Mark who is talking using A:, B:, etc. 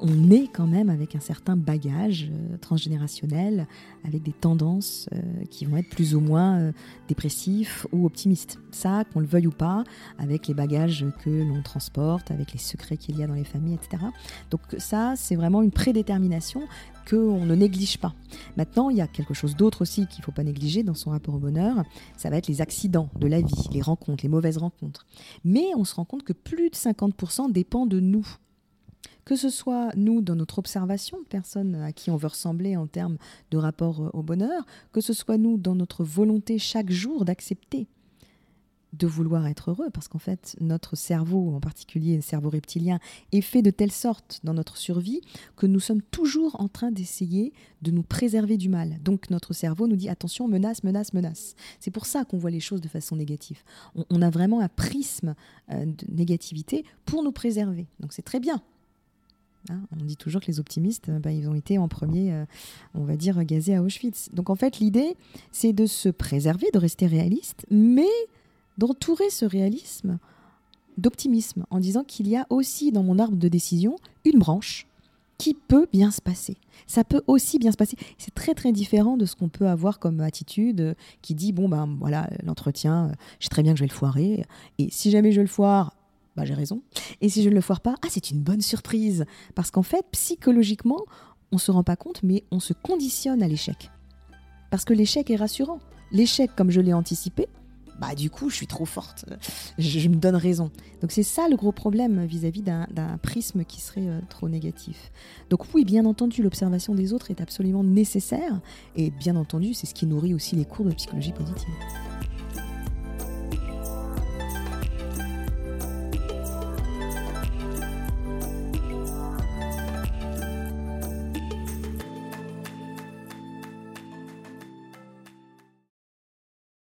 A: on est quand même avec un certain bagage euh, transgénérationnel, avec des tendances euh, qui vont être plus ou moins euh, dépressifs ou optimistes. Ça, qu'on le veuille ou pas, avec les bagages que l'on transporte, avec les secrets qu'il y a dans les familles, etc. Donc ça, c'est vraiment une prédétermination qu'on ne néglige pas. Maintenant, il y a quelque chose d'autre aussi qu'il ne faut pas négliger dans son rapport au bonheur, ça va être les accidents de la vie, les rencontres, les mauvaises rencontres. Mais on se rend compte que plus de 50% dépend de nous que ce soit nous dans notre observation de personnes à qui on veut ressembler en termes de rapport euh, au bonheur, que ce soit nous dans notre volonté chaque jour d'accepter de vouloir être heureux, parce qu'en fait, notre cerveau, en particulier le cerveau reptilien, est fait de telle sorte dans notre survie que nous sommes toujours en train d'essayer de nous préserver du mal. Donc notre cerveau nous dit attention, menace, menace, menace. C'est pour ça qu'on voit les choses de façon négative. On, a vraiment un prisme euh, de négativité pour nous préserver. Donc c'est très bien Hein, on dit toujours que les optimistes, bah, ils ont été en premier, euh, on va dire, gazés à Auschwitz. Donc en fait, l'idée, c'est de se préserver, de rester réaliste, mais d'entourer ce réalisme d'optimisme, en disant qu'il y a aussi dans mon arbre de décision une branche qui peut bien se passer. Ça peut aussi bien se passer. C'est très très différent de ce qu'on peut avoir comme attitude euh, qui dit bon ben voilà l'entretien, je sais très bien que je vais le foirer et si jamais je le foire, bah, j'ai raison. Et si je ne le foire pas, ah, c'est une bonne surprise. Parce qu'en fait, psychologiquement, on ne se rend pas compte, mais on se conditionne à l'échec. Parce que l'échec est rassurant. L'échec, comme je l'ai anticipé, bah du coup, je suis trop forte. Je, me donne raison. Donc c'est ça le gros problème vis-à-vis d'un prisme qui serait euh, trop négatif. Donc oui, bien entendu, l'observation des autres est absolument nécessaire. Et bien entendu, c'est ce qui nourrit aussi les cours de psychologie positive.